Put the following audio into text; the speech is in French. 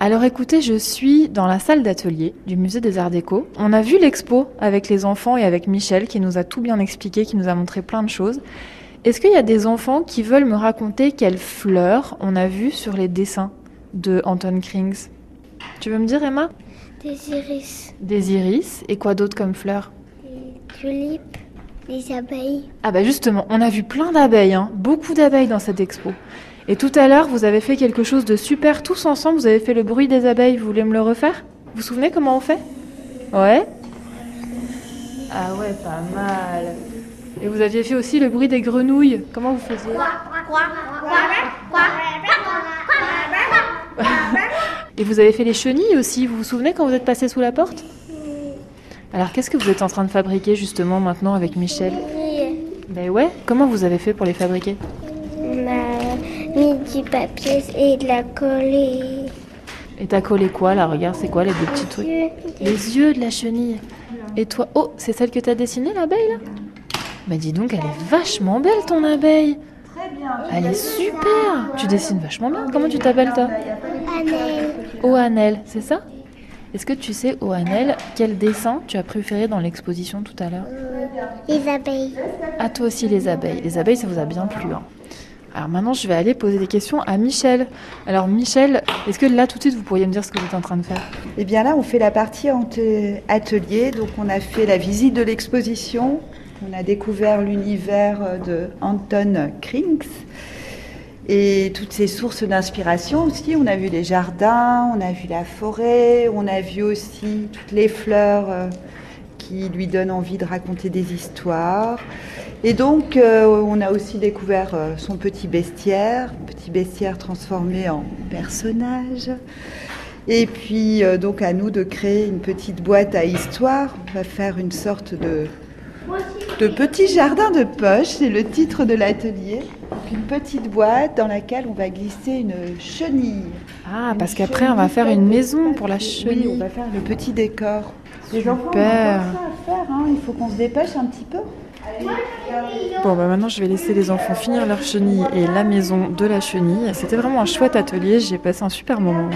Alors écoutez, je suis dans la salle d'atelier du musée des Arts Déco. On a vu l'expo avec les enfants et avec Michel qui nous a tout bien expliqué, qui nous a montré plein de choses. Est-ce qu'il y a des enfants qui veulent me raconter quelles fleurs on a vues sur les dessins de Anton Krings? Tu veux me dire Emma? Des iris, Des iris et quoi d'autre comme fleurs? Des tulipes, des abeilles. Ah bah justement, on a vu plein d'abeilles, hein, beaucoup d'abeilles dans cette expo. Et tout à l'heure, vous avez fait quelque chose de super, tous ensemble, vous avez fait le bruit des abeilles, vous voulez me le refaire? Vous vous souvenez comment on fait? Ouais. Ah ouais, pas mal. Et vous aviez fait aussi le bruit des grenouilles, comment vous faisiez? Et vous avez fait les chenilles aussi, vous vous souvenez quand vous êtes passé sous la porte? Alors qu'est-ce que vous êtes en train de fabriquer justement maintenant avec Michel? Ben ouais, comment vous avez fait pour les fabriquer? Papier et de la colle. Et t'as collé quoi là? Regarde, c'est quoi les deux petits trucs? Les yeux de la chenille. Et toi, oh, c'est celle que t'as dessinée l'abeille là? Bah dis donc, elle est vachement belle ton abeille. Elle est super. Tu dessines vachement bien. Comment tu t'appelles toi? Annelle, Oanel, c'est ça? Est-ce que tu sais, Oanel, quel dessin tu as préféré dans l'exposition tout à l'heure? Les abeilles. À toi aussi les abeilles. Les abeilles, ça vous a bien plu. hein. Alors maintenant, je vais aller poser des questions à Michel. Alors Michel, est-ce que là tout de suite vous pourriez me dire ce que vous êtes en train de faire? Eh bien là, on fait la partie atelier. Donc on a fait la visite de l'exposition. On a découvert l'univers de Anton Krings et toutes ses sources d'inspiration aussi. On a vu les jardins, on a vu la forêt, on a vu aussi toutes les fleurs euh, qui lui donnent envie de raconter des histoires. Et donc, euh, on a aussi découvert euh, son petit bestiaire, petit bestiaire transformé en personnage. Et puis, euh, donc, à nous de créer une petite boîte à histoire. On va faire une sorte de, de petit jardin de poche, c'est le titre de l'atelier. Une petite boîte dans laquelle on va glisser une chenille. Ah, parce qu'après on va faire une maison pour la Oui, on chenille. va faire le petit décor. Les enfants, Super. encore ça à faire, hein. il faut qu'on se dépêche un petit peu. Bon, bah maintenant je vais laisser les enfants finir leur chenille et la maison de la chenille. C'était vraiment un chouette atelier, j'ai passé un super moment.